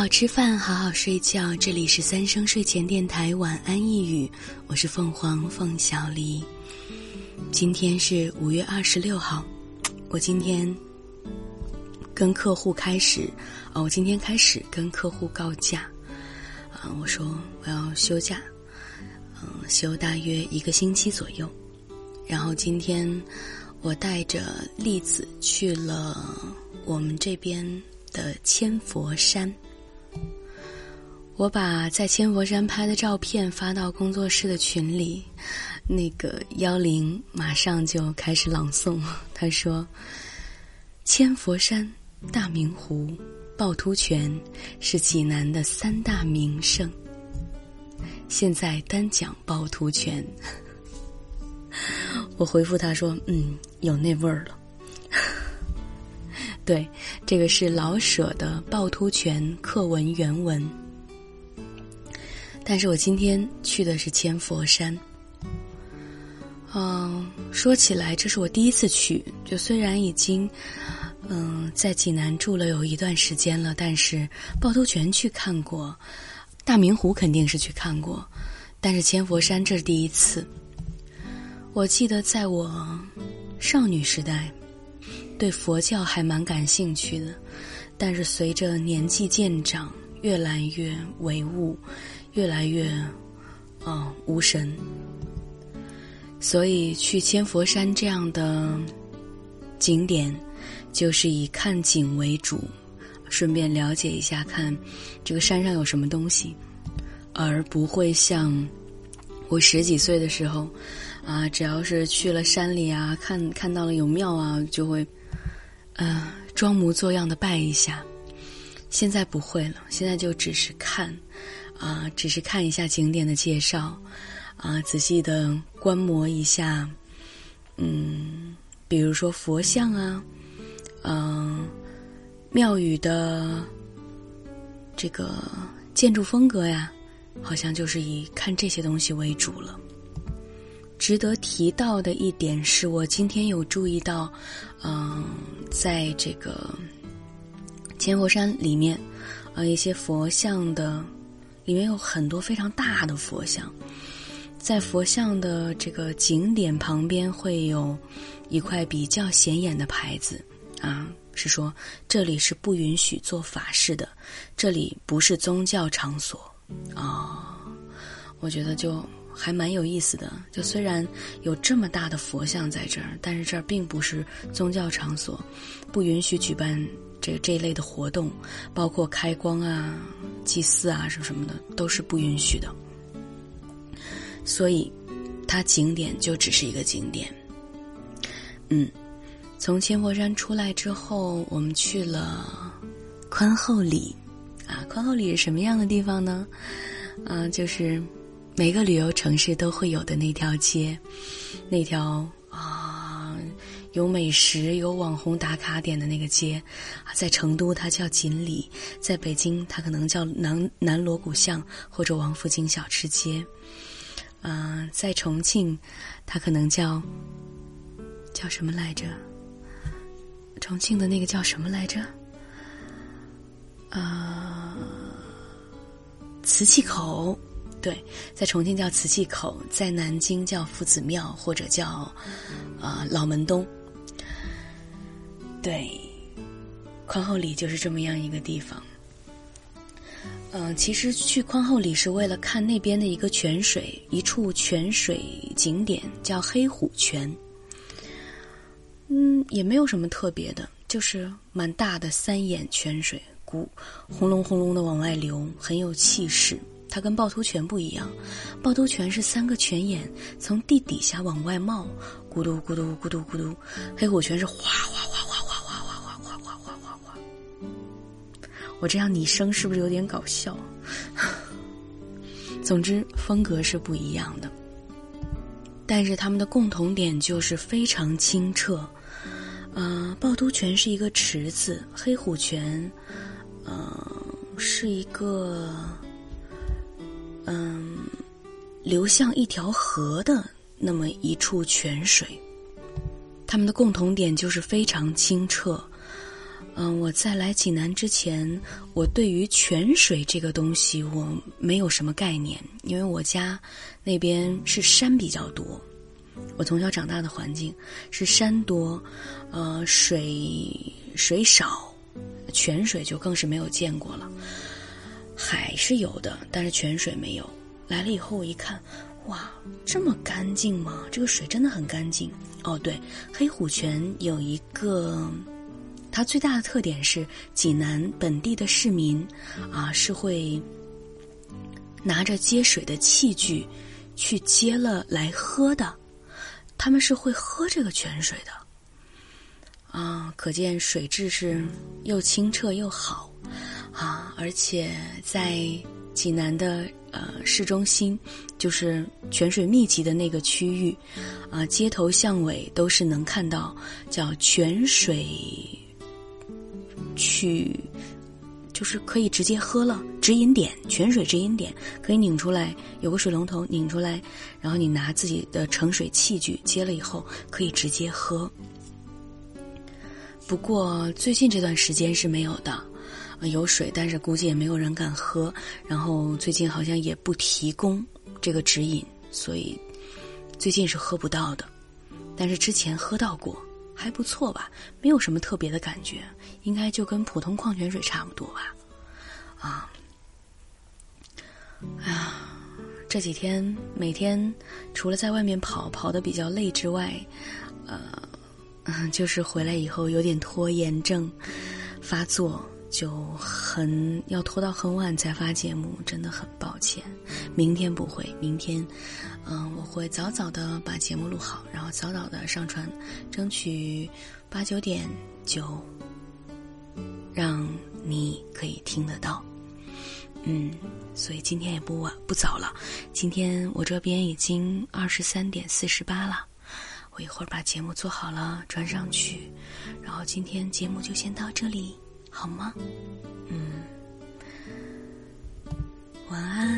好吃饭，好好睡觉。这里是三生睡前电台晚安一语，我是凤凰凤小黎。今天是五月二十六号，我今天跟客户开始，哦，我今天开始跟客户告假，啊，我说我要休假，嗯，休大约一个星期左右。然后今天我带着栗子去了我们这边的千佛山。我把在千佛山拍的照片发到工作室的群里，那个幺零马上就开始朗诵。他说：“千佛山、大明湖、趵突泉是济南的三大名胜。现在单讲趵突泉。”我回复他说：“嗯，有那味儿了。”对，这个是老舍的《趵突泉》课文原文。但是我今天去的是千佛山。嗯，说起来，这是我第一次去。就虽然已经，嗯，在济南住了有一段时间了，但是趵突泉去看过，大明湖肯定是去看过，但是千佛山这是第一次。我记得在我少女时代，对佛教还蛮感兴趣的，但是随着年纪渐长，越来越唯物。越来越，啊，无神。所以去千佛山这样的景点，就是以看景为主，顺便了解一下看这个山上有什么东西，而不会像我十几岁的时候，啊，只要是去了山里啊，看看到了有庙啊，就会，呃，装模作样的拜一下。现在不会了，现在就只是看。啊，只是看一下景点的介绍，啊，仔细的观摩一下，嗯，比如说佛像啊，嗯，庙宇的这个建筑风格呀，好像就是以看这些东西为主了。值得提到的一点是我今天有注意到，嗯，在这个千佛山里面，呃，一些佛像的。里面有很多非常大的佛像，在佛像的这个景点旁边会有一块比较显眼的牌子，啊，是说这里是不允许做法事的，这里不是宗教场所，啊，我觉得就还蛮有意思的。就虽然有这么大的佛像在这儿，但是这儿并不是宗教场所，不允许举办。这这一类的活动，包括开光啊、祭祀啊什么什么的，都是不允许的。所以，它景点就只是一个景点。嗯，从千佛山出来之后，我们去了宽厚里。啊，宽厚里是什么样的地方呢？啊，就是每个旅游城市都会有的那条街，那条啊。有美食、有网红打卡点的那个街，在成都它叫锦里，在北京它可能叫南南锣鼓巷或者王府井小吃街，啊，在重庆它可能叫叫什么来着？重庆的那个叫什么来着？啊，瓷器口，对，在重庆叫瓷器口，在南京叫夫子庙或者叫啊老门东。对，宽厚里就是这么样一个地方。嗯，其实去宽厚里是为了看那边的一个泉水，一处泉水景点叫黑虎泉。嗯，也没有什么特别的，就是蛮大的三眼泉水，鼓轰隆轰隆的往外流，很有气势。它跟趵突泉不一样，趵突泉是三个泉眼从地底下往外冒，咕嘟咕嘟咕嘟咕嘟，黑虎泉是哗哗哗哗哗哗哗哗哗哗哗哗。我这样拟声是不是有点搞笑？总之风格是不一样的，但是他们的共同点就是非常清澈。呃，趵突泉是一个池子，黑虎泉，呃，是一个，嗯，流向一条河的那么一处泉水。它们的共同点就是非常清澈。嗯，我在来济南之前，我对于泉水这个东西我没有什么概念，因为我家那边是山比较多，我从小长大的环境是山多，呃，水水少，泉水就更是没有见过了。海是有的，但是泉水没有。来了以后我一看，哇，这么干净吗？这个水真的很干净。哦，对，黑虎泉有一个。它最大的特点是，济南本地的市民，啊，是会拿着接水的器具去接了来喝的，他们是会喝这个泉水的，啊，可见水质是又清澈又好，啊，而且在济南的呃市中心，就是泉水密集的那个区域，啊，街头巷尾都是能看到叫泉水。去，就是可以直接喝了。直饮点，泉水直饮点，可以拧出来，有个水龙头拧出来，然后你拿自己的盛水器具接了以后，可以直接喝。不过最近这段时间是没有的，有水，但是估计也没有人敢喝。然后最近好像也不提供这个直饮，所以最近是喝不到的。但是之前喝到过。还不错吧，没有什么特别的感觉，应该就跟普通矿泉水差不多吧。啊，哎呀，这几天每天除了在外面跑跑的比较累之外，呃，就是回来以后有点拖延症发作。就很要拖到很晚才发节目，真的很抱歉。明天不会，明天，嗯，我会早早的把节目录好，然后早早的上传，争取八九点就让你可以听得到。嗯，所以今天也不晚不早了，今天我这边已经二十三点四十八了，我一会儿把节目做好了传上去，然后今天节目就先到这里。好吗？嗯，晚安，